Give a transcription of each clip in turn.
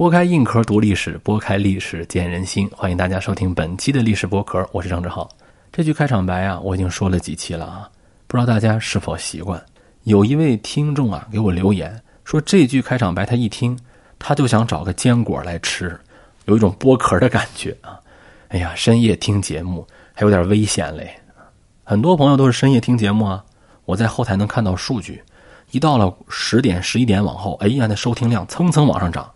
剥开硬壳读历史，剥开历史见人心。欢迎大家收听本期的历史剥壳，我是张志浩。这句开场白啊，我已经说了几期了啊，不知道大家是否习惯？有一位听众啊给我留言说，这句开场白他一听，他就想找个坚果来吃，有一种剥壳的感觉啊。哎呀，深夜听节目还有点危险嘞。很多朋友都是深夜听节目啊，我在后台能看到数据，一到了十点、十一点往后，哎呀，那收听量蹭蹭往上涨。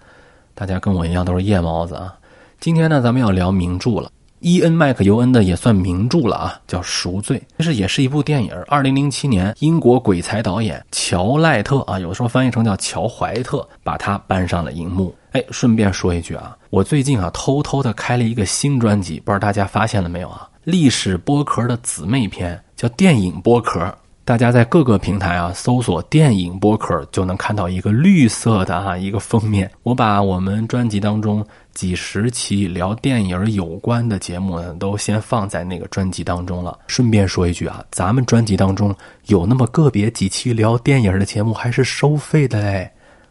大家跟我一样都是夜猫子啊。今天呢，咱们要聊名著了。伊恩·麦克尤恩的也算名著了啊，叫《赎罪》，其实也是一部电影。二零零七年，英国鬼才导演乔赖特啊，有的时候翻译成叫乔怀特，把它搬上了荧幕。哎，顺便说一句啊，我最近啊偷偷的开了一个新专辑，不知道大家发现了没有啊？历史剥壳的姊妹篇叫电影剥壳。大家在各个平台啊搜索“电影播客”，就能看到一个绿色的啊一个封面。我把我们专辑当中几十期聊电影有关的节目呢，都先放在那个专辑当中了。顺便说一句啊，咱们专辑当中有那么个别几期聊电影的节目还是收费的嘞，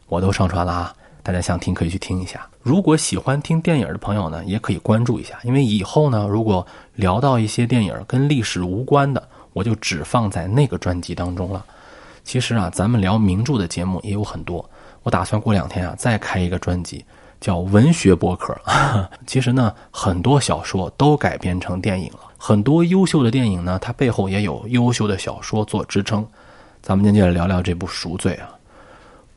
我都上传了啊，大家想听可以去听一下。如果喜欢听电影的朋友呢，也可以关注一下，因为以后呢，如果聊到一些电影跟历史无关的。我就只放在那个专辑当中了。其实啊，咱们聊名著的节目也有很多。我打算过两天啊，再开一个专辑，叫文学博客。其实呢，很多小说都改编成电影了，很多优秀的电影呢，它背后也有优秀的小说做支撑。咱们今天就来聊聊这部《赎罪》啊。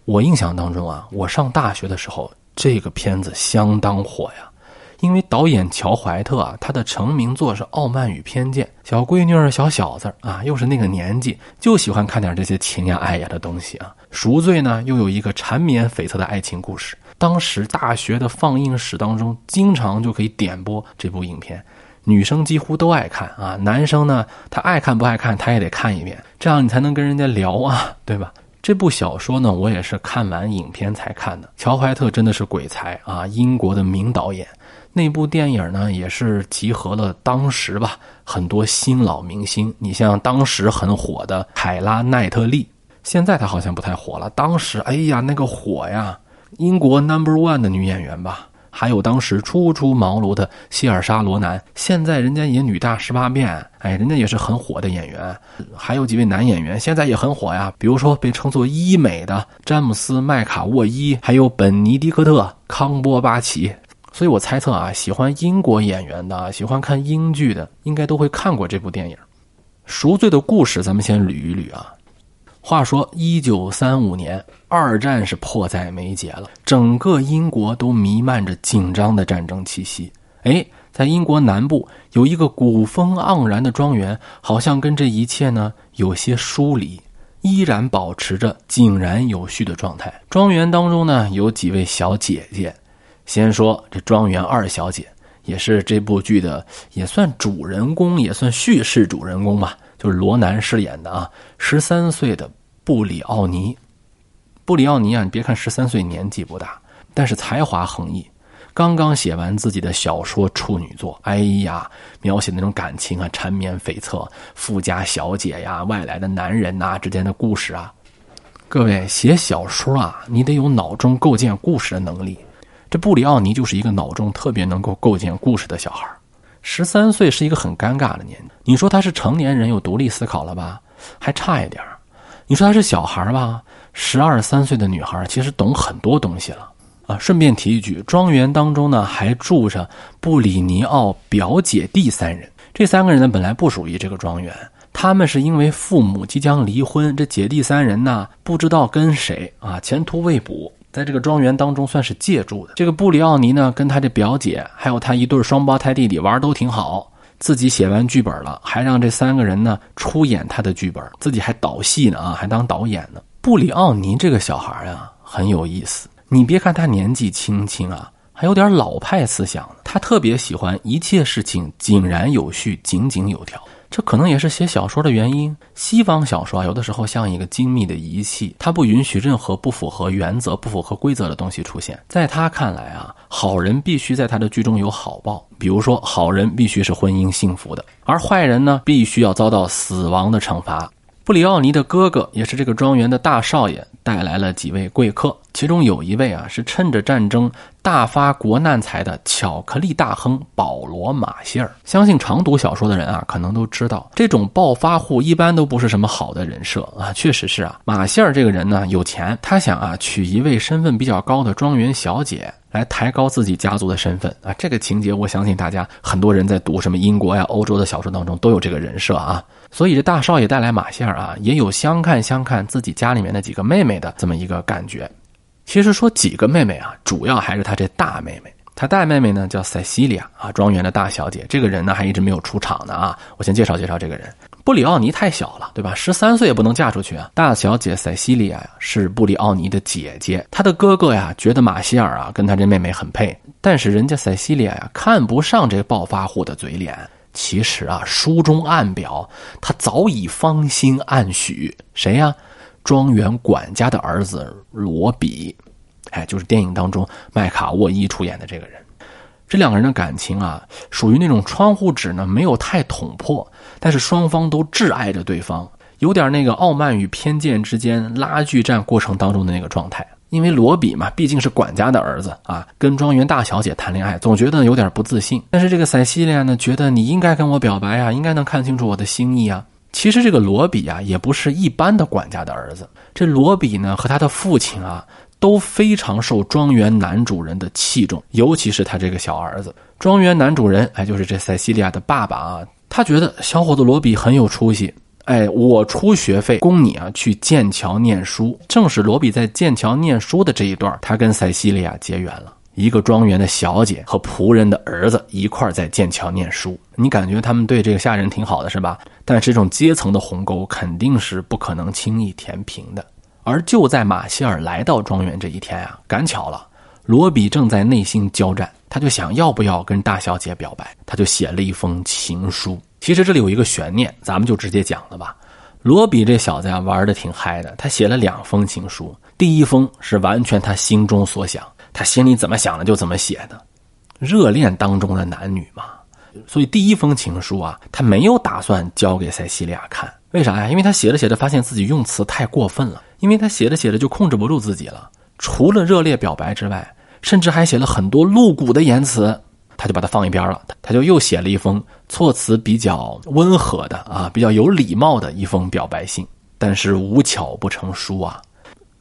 我印象当中啊，我上大学的时候，这个片子相当火呀。因为导演乔怀特啊，他的成名作是《傲慢与偏见》，小闺女儿、小小子啊，又是那个年纪，就喜欢看点这些情呀爱呀的东西啊。赎罪呢，又有一个缠绵悱恻的爱情故事。当时大学的放映室当中，经常就可以点播这部影片，女生几乎都爱看啊。男生呢，他爱看不爱看，他也得看一遍，这样你才能跟人家聊啊，对吧？这部小说呢，我也是看完影片才看的。乔怀特真的是鬼才啊，英国的名导演。那部电影呢，也是集合了当时吧很多新老明星。你像当时很火的凯拉奈特利，现在她好像不太火了。当时，哎呀，那个火呀，英国 Number One 的女演员吧。还有当时初出茅庐的希尔莎罗南，现在人家也女大十八变，哎，人家也是很火的演员。还有几位男演员现在也很火呀，比如说被称作医美的詹姆斯麦卡沃伊，还有本尼迪克特康波巴奇。所以我猜测啊，喜欢英国演员的，喜欢看英剧的，应该都会看过这部电影《赎罪》的故事。咱们先捋一捋啊。话说，一九三五年，二战是迫在眉睫了，整个英国都弥漫着紧张的战争气息。哎，在英国南部有一个古风盎然的庄园，好像跟这一切呢有些疏离，依然保持着井然有序的状态。庄园当中呢，有几位小姐姐。先说这庄园二小姐，也是这部剧的也算主人公，也算叙事主人公吧，就是罗南饰演的啊，十三岁的布里奥尼。布里奥尼啊，你别看十三岁年纪不大，但是才华横溢。刚刚写完自己的小说处女作，哎呀，描写那种感情啊，缠绵悱恻，富家小姐呀，外来的男人呐之间的故事啊。各位写小说啊，你得有脑中构建故事的能力。这布里奥尼就是一个脑中特别能够构建故事的小孩十三岁是一个很尴尬的年纪。你说他是成年人有独立思考了吧？还差一点儿你说他是小孩吧？十二三岁的女孩其实懂很多东西了啊。顺便提一句，庄园当中呢还住着布里尼奥表姐弟三人。这三个人呢本来不属于这个庄园，他们是因为父母即将离婚，这姐弟三人呢不知道跟谁啊，前途未卜。在这个庄园当中算是借住的。这个布里奥尼呢，跟他这表姐还有他一对双胞胎弟弟玩都挺好，自己写完剧本了，还让这三个人呢出演他的剧本，自己还导戏呢啊，还当导演呢。布里奥尼这个小孩啊很有意思，你别看他年纪轻轻啊，还有点老派思想，他特别喜欢一切事情井然有序、井井有条。这可能也是写小说的原因。西方小说啊，有的时候像一个精密的仪器，它不允许任何不符合原则、不符合规则的东西出现。在他看来啊，好人必须在他的剧中有好报，比如说好人必须是婚姻幸福的，而坏人呢，必须要遭到死亡的惩罚。布里奥尼的哥哥也是这个庄园的大少爷，带来了几位贵客，其中有一位啊是趁着战争大发国难财的巧克力大亨保罗·马歇尔。相信常读小说的人啊，可能都知道，这种暴发户一般都不是什么好的人设啊。确实是啊，马歇尔这个人呢有钱，他想啊娶一位身份比较高的庄园小姐。来抬高自己家族的身份啊！这个情节，我相信大家很多人在读什么英国呀、欧洲的小说当中都有这个人设啊。所以这大少爷带来马歇尔啊，也有相看相看自己家里面的几个妹妹的这么一个感觉。其实说几个妹妹啊，主要还是他这大妹妹。他大妹妹呢叫塞西利亚啊，庄园的大小姐。这个人呢还一直没有出场呢啊！我先介绍介绍这个人。布里奥尼太小了，对吧？十三岁也不能嫁出去啊。大小姐塞西利亚呀是布里奥尼的姐姐，她的哥哥呀觉得马歇尔啊跟他这妹妹很配，但是人家塞西利亚呀看不上这暴发户的嘴脸。其实啊，书中暗表，他早已芳心暗许谁呀？庄园管家的儿子罗比，哎，就是电影当中麦卡沃伊出演的这个人。这两个人的感情啊，属于那种窗户纸呢，没有太捅破，但是双方都挚爱着对方，有点那个傲慢与偏见之间拉锯战过程当中的那个状态。因为罗比嘛，毕竟是管家的儿子啊，跟庄园大小姐谈恋爱，总觉得有点不自信。但是这个塞西利亚呢，觉得你应该跟我表白啊，应该能看清楚我的心意啊。其实这个罗比啊，也不是一般的管家的儿子，这罗比呢，和他的父亲啊。都非常受庄园男主人的器重，尤其是他这个小儿子。庄园男主人，哎，就是这塞西利亚的爸爸啊，他觉得小伙子罗比很有出息，哎，我出学费供你啊去剑桥念书。正是罗比在剑桥念书的这一段，他跟塞西利亚结缘了。一个庄园的小姐和仆人的儿子一块在剑桥念书，你感觉他们对这个下人挺好的是吧？但是这种阶层的鸿沟肯定是不可能轻易填平的。而就在马歇尔来到庄园这一天啊，赶巧了，罗比正在内心交战，他就想要不要跟大小姐表白，他就写了一封情书。其实这里有一个悬念，咱们就直接讲了吧。罗比这小子呀，玩的挺嗨的，他写了两封情书，第一封是完全他心中所想，他心里怎么想的就怎么写的，热恋当中的男女嘛，所以第一封情书啊，他没有打算交给塞西利亚看。为啥呀？因为他写着写着发现自己用词太过分了，因为他写着写着就控制不住自己了。除了热烈表白之外，甚至还写了很多露骨的言辞，他就把它放一边了。他就又写了一封措辞比较温和的啊，比较有礼貌的一封表白信。但是无巧不成书啊，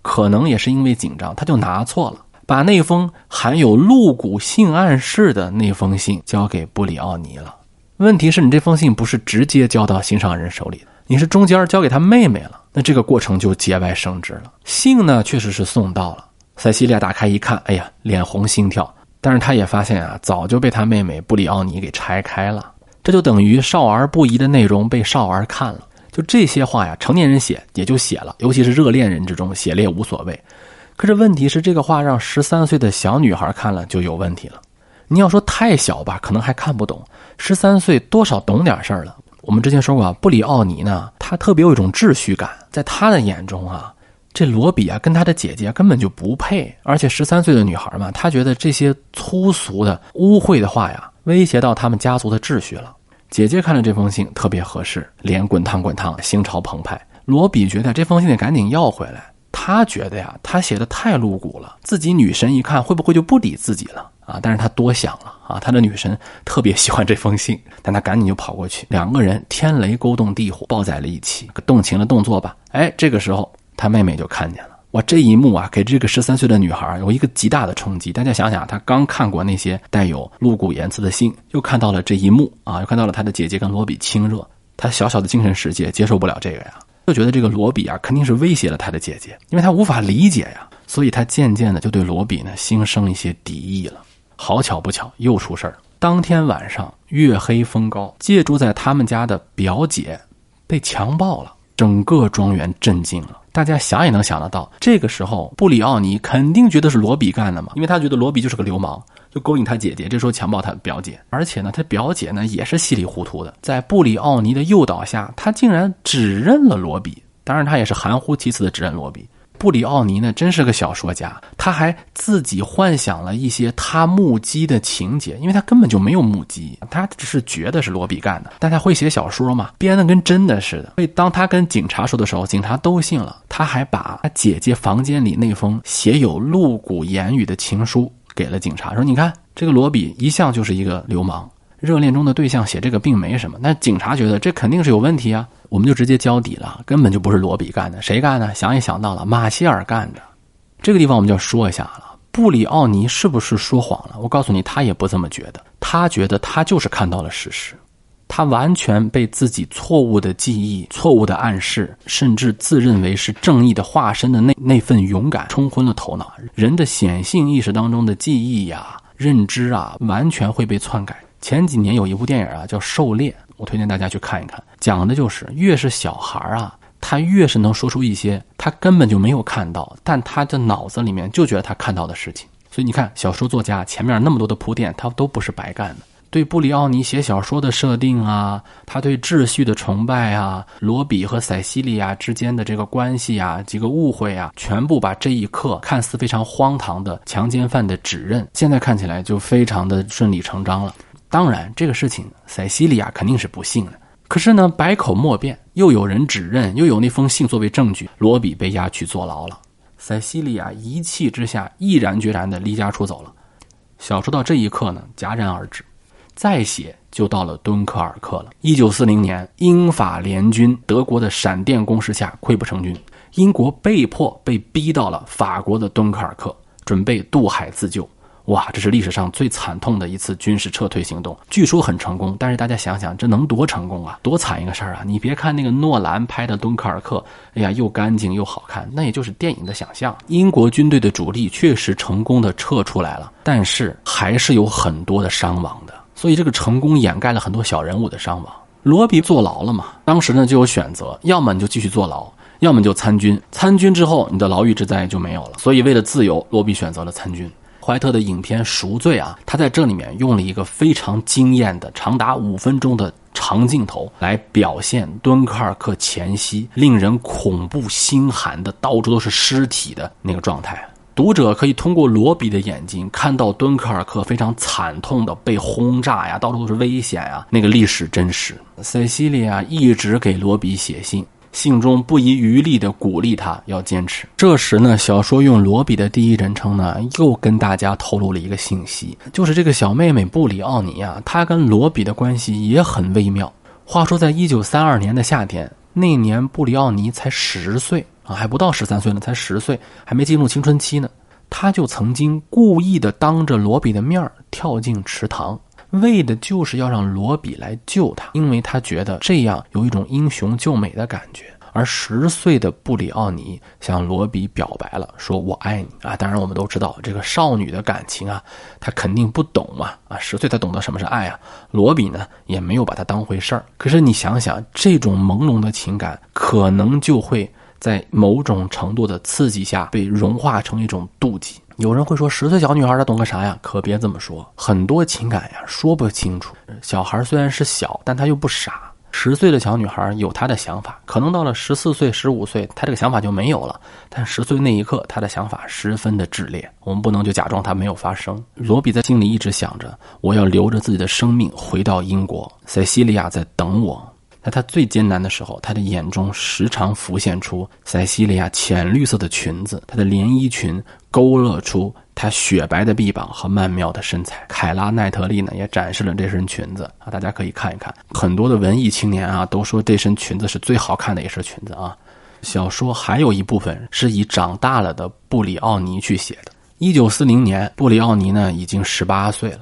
可能也是因为紧张，他就拿错了，把那封含有露骨性暗示的那封信交给布里奥尼了。问题是你这封信不是直接交到心上人手里的。你是中间交给他妹妹了，那这个过程就节外生枝了。信呢，确实是送到了。塞西利亚打开一看，哎呀，脸红心跳。但是他也发现啊，早就被他妹妹布里奥尼给拆开了。这就等于少儿不宜的内容被少儿看了。就这些话呀，成年人写也就写了，尤其是热恋人之中写了也无所谓。可是问题是，这个话让十三岁的小女孩看了就有问题了。你要说太小吧，可能还看不懂；十三岁多少懂点事儿了。我们之前说过啊，布里奥尼呢，他特别有一种秩序感，在他的眼中啊，这罗比啊跟他的姐姐根本就不配，而且十三岁的女孩嘛，他觉得这些粗俗的、污秽的话呀，威胁到他们家族的秩序了。姐姐看了这封信特别合适，脸滚烫滚烫，心潮澎湃。罗比觉得这封信得赶紧要回来，他觉得呀，他写的太露骨了，自己女神一看会不会就不理自己了？啊！但是他多想了啊！他的女神特别喜欢这封信，但他赶紧就跑过去，两个人天雷勾动地火，抱在了一起，动情的动作吧。哎，这个时候他妹妹就看见了。哇，这一幕啊，给这个十三岁的女孩有一个极大的冲击。大家想想，她刚看过那些带有露骨言辞的信，又看到了这一幕啊，又看到了她的姐姐跟罗比亲热，她小小的精神世界接受不了这个呀，就觉得这个罗比啊肯定是威胁了他的姐姐，因为他无法理解呀，所以他渐渐的就对罗比呢心生一些敌意了。好巧不巧，又出事儿。当天晚上，月黑风高，借住在他们家的表姐被强暴了，整个庄园震惊了。大家想也能想得到，这个时候布里奥尼肯定觉得是罗比干的嘛，因为他觉得罗比就是个流氓，就勾引他姐姐，这时候强暴他表姐。而且呢，他表姐呢也是稀里糊涂的，在布里奥尼的诱导下，他竟然指认了罗比。当然，他也是含糊其辞的指认罗比。布里奥尼呢，真是个小说家，他还自己幻想了一些他目击的情节，因为他根本就没有目击，他只是觉得是罗比干的。但他会写小说嘛，编的跟真的似的。所以当他跟警察说的时候，警察都信了。他还把他姐姐房间里那封写有露骨言语的情书给了警察，说：“你看，这个罗比一向就是一个流氓，热恋中的对象写这个并没什么。那警察觉得这肯定是有问题啊。”我们就直接交底了，根本就不是罗比干的，谁干的？想也想到了，马歇尔干的。这个地方我们就要说一下了，布里奥尼是不是说谎了？我告诉你，他也不这么觉得，他觉得他就是看到了事实，他完全被自己错误的记忆、错误的暗示，甚至自认为是正义的化身的那那份勇敢冲昏了头脑。人的显性意识当中的记忆呀、认知啊，完全会被篡改。前几年有一部电影啊，叫《狩猎》。我推荐大家去看一看，讲的就是越是小孩啊，他越是能说出一些他根本就没有看到，但他的脑子里面就觉得他看到的事情。所以你看，小说作家前面那么多的铺垫，他都不是白干的。对布里奥尼写小说的设定啊，他对秩序的崇拜啊，罗比和塞西利亚之间的这个关系啊，几个误会啊，全部把这一刻看似非常荒唐的强奸犯的指认，现在看起来就非常的顺理成章了。当然，这个事情塞西利亚肯定是不信的。可是呢，百口莫辩，又有人指认，又有那封信作为证据，罗比被押去坐牢了。塞西利亚一气之下，毅然决然地离家出走了。小说到这一刻呢，戛然而止。再写就到了敦刻尔克了。一九四零年，英法联军德国的闪电攻势下溃不成军，英国被迫被逼到了法国的敦刻尔克，准备渡海自救。哇，这是历史上最惨痛的一次军事撤退行动，据说很成功，但是大家想想，这能多成功啊，多惨一个事儿啊！你别看那个诺兰拍的《敦刻尔克》，哎呀，又干净又好看，那也就是电影的想象。英国军队的主力确实成功的撤出来了，但是还是有很多的伤亡的，所以这个成功掩盖了很多小人物的伤亡。罗比坐牢了嘛？当时呢就有选择，要么你就继续坐牢，要么就参军。参军之后，你的牢狱之灾就没有了。所以为了自由，罗比选择了参军。怀特的影片《赎罪》啊，他在这里面用了一个非常惊艳的长达五分钟的长镜头来表现敦刻尔克前夕令人恐怖心寒的到处都是尸体的那个状态。读者可以通过罗比的眼睛看到敦刻尔克非常惨痛的被轰炸呀，到处都是危险呀，那个历史真实。塞西利亚一直给罗比写信。信中不遗余力地鼓励他要坚持。这时呢，小说用罗比的第一人称呢，又跟大家透露了一个信息，就是这个小妹妹布里奥尼啊，她跟罗比的关系也很微妙。话说，在一九三二年的夏天，那年布里奥尼才十岁啊，还不到十三岁呢，才十岁，还没进入青春期呢。他就曾经故意的当着罗比的面跳进池塘，为的就是要让罗比来救他，因为他觉得这样有一种英雄救美的感觉。而十岁的布里奥尼向罗比表白了，说我爱你啊！当然，我们都知道这个少女的感情啊，她肯定不懂嘛啊！十岁她懂得什么是爱啊！罗比呢也没有把她当回事儿。可是你想想，这种朦胧的情感，可能就会在某种程度的刺激下被融化成一种妒忌。有人会说，十岁小女孩她懂个啥呀？可别这么说，很多情感呀说不清楚。小孩虽然是小，但他又不傻。十岁的小女孩有她的想法，可能到了十四岁、十五岁，她这个想法就没有了。但十岁那一刻，她的想法十分的炽烈。我们不能就假装它没有发生。罗比在心里一直想着，我要留着自己的生命回到英国。塞西利亚在等我。在他最艰难的时候，他的眼中时常浮现出塞西利亚浅绿色的裙子，她的连衣裙勾勒出她雪白的臂膀和曼妙的身材。凯拉奈特利呢也展示了这身裙子啊，大家可以看一看。很多的文艺青年啊都说这身裙子是最好看的一身裙子啊。小说还有一部分是以长大了的布里奥尼去写的。一九四零年，布里奥尼呢已经十八岁了，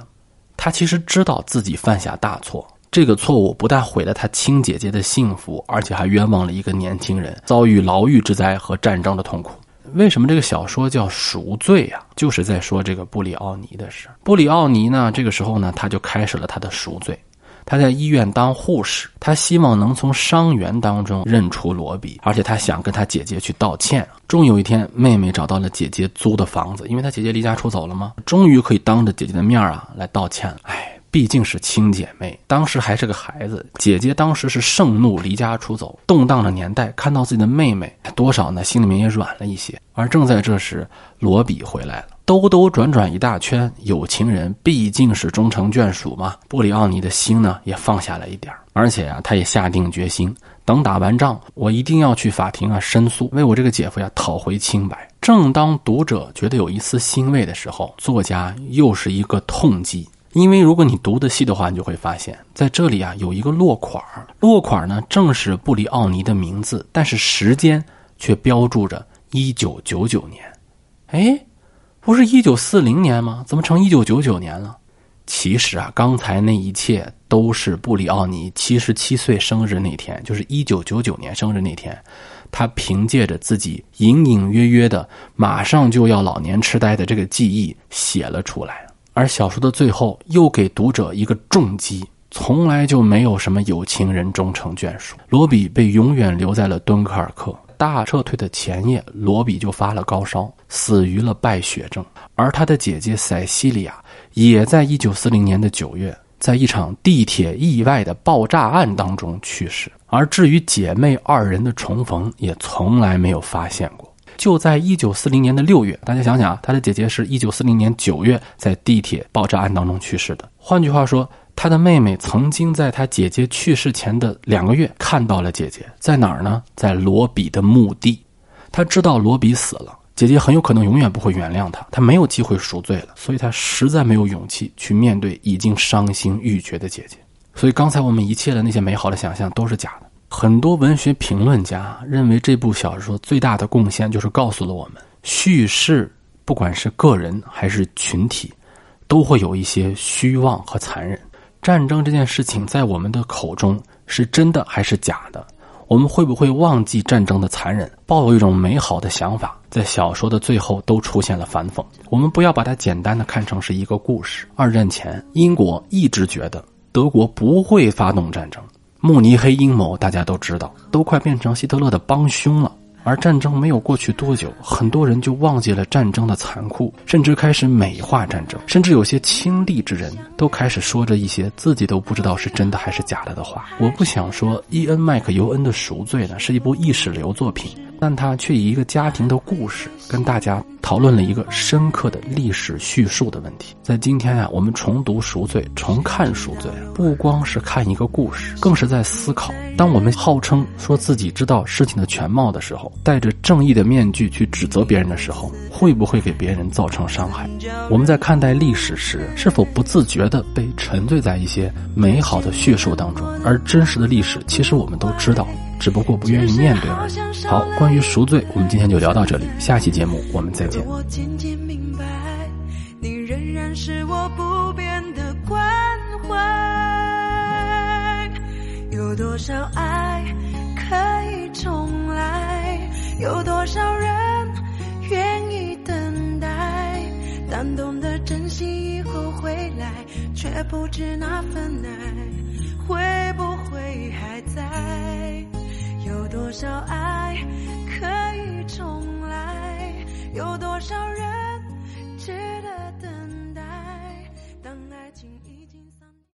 他其实知道自己犯下大错。这个错误不但毁了他亲姐姐的幸福，而且还冤枉了一个年轻人，遭遇牢狱之灾和战争的痛苦。为什么这个小说叫赎罪呀？就是在说这个布里奥尼的事。布里奥尼呢，这个时候呢，他就开始了他的赎罪。他在医院当护士，他希望能从伤员当中认出罗比，而且他想跟他姐姐去道歉。终有一天，妹妹找到了姐姐租的房子，因为他姐姐离家出走了嘛，终于可以当着姐姐的面啊来道歉。哎。毕竟是亲姐妹，当时还是个孩子。姐姐当时是盛怒离家出走，动荡的年代，看到自己的妹妹，多少呢，心里面也软了一些。而正在这时，罗比回来了，兜兜转转一大圈，有情人毕竟是终成眷属嘛。布里奥尼的心呢，也放下了一点而且啊，他也下定决心，等打完仗，我一定要去法庭啊申诉，为我这个姐夫呀讨回清白。正当读者觉得有一丝欣慰的时候，作家又是一个痛击。因为如果你读的细的话，你就会发现，在这里啊有一个落款，落款呢正是布里奥尼的名字，但是时间却标注着一九九九年。哎，不是一九四零年吗？怎么成一九九九年了？其实啊，刚才那一切都是布里奥尼七十七岁生日那天，就是一九九九年生日那天，他凭借着自己隐隐约约的马上就要老年痴呆的这个记忆写了出来。而小说的最后又给读者一个重击：从来就没有什么有情人终成眷属。罗比被永远留在了敦刻尔克。大撤退的前夜，罗比就发了高烧，死于了败血症。而他的姐姐塞西利亚也在1940年的9月，在一场地铁意外的爆炸案当中去世。而至于姐妹二人的重逢，也从来没有发现过。就在一九四零年的六月，大家想想啊，他的姐姐是一九四零年九月在地铁爆炸案当中去世的。换句话说，他的妹妹曾经在他姐姐去世前的两个月看到了姐姐在哪儿呢？在罗比的墓地。他知道罗比死了，姐姐很有可能永远不会原谅他，他没有机会赎罪了，所以他实在没有勇气去面对已经伤心欲绝的姐姐。所以刚才我们一切的那些美好的想象都是假的。很多文学评论家认为，这部小说最大的贡献就是告诉了我们，叙事不管是个人还是群体，都会有一些虚妄和残忍。战争这件事情在我们的口中是真的还是假的？我们会不会忘记战争的残忍，抱有一种美好的想法？在小说的最后都出现了反讽。我们不要把它简单的看成是一个故事。二战前，英国一直觉得德国不会发动战争。慕尼黑阴谋，大家都知道，都快变成希特勒的帮凶了。而战争没有过去多久，很多人就忘记了战争的残酷，甚至开始美化战争，甚至有些亲历之人都开始说着一些自己都不知道是真的还是假的的话。我不想说伊恩·麦克尤恩的《赎罪》呢是一部意识流作品。但他却以一个家庭的故事跟大家讨论了一个深刻的历史叙述的问题。在今天啊，我们重读《赎罪》，重看《赎罪》，不光是看一个故事，更是在思考：当我们号称说自己知道事情的全貌的时候，戴着正义的面具去指责别人的时候，会不会给别人造成伤害？我们在看待历史时，是否不自觉地被沉醉在一些美好的叙述当中？而真实的历史，其实我们都知道。只不过不愿意面对。好，关于赎罪，我们今天就聊到这里。下期节目我们再见。我渐渐明白，你仍然是我不变的关怀。有多少爱可以重来？有多少人愿意等待？但懂得珍惜以后回来，却不知那份爱会不会还在？多少爱可以重来有多少人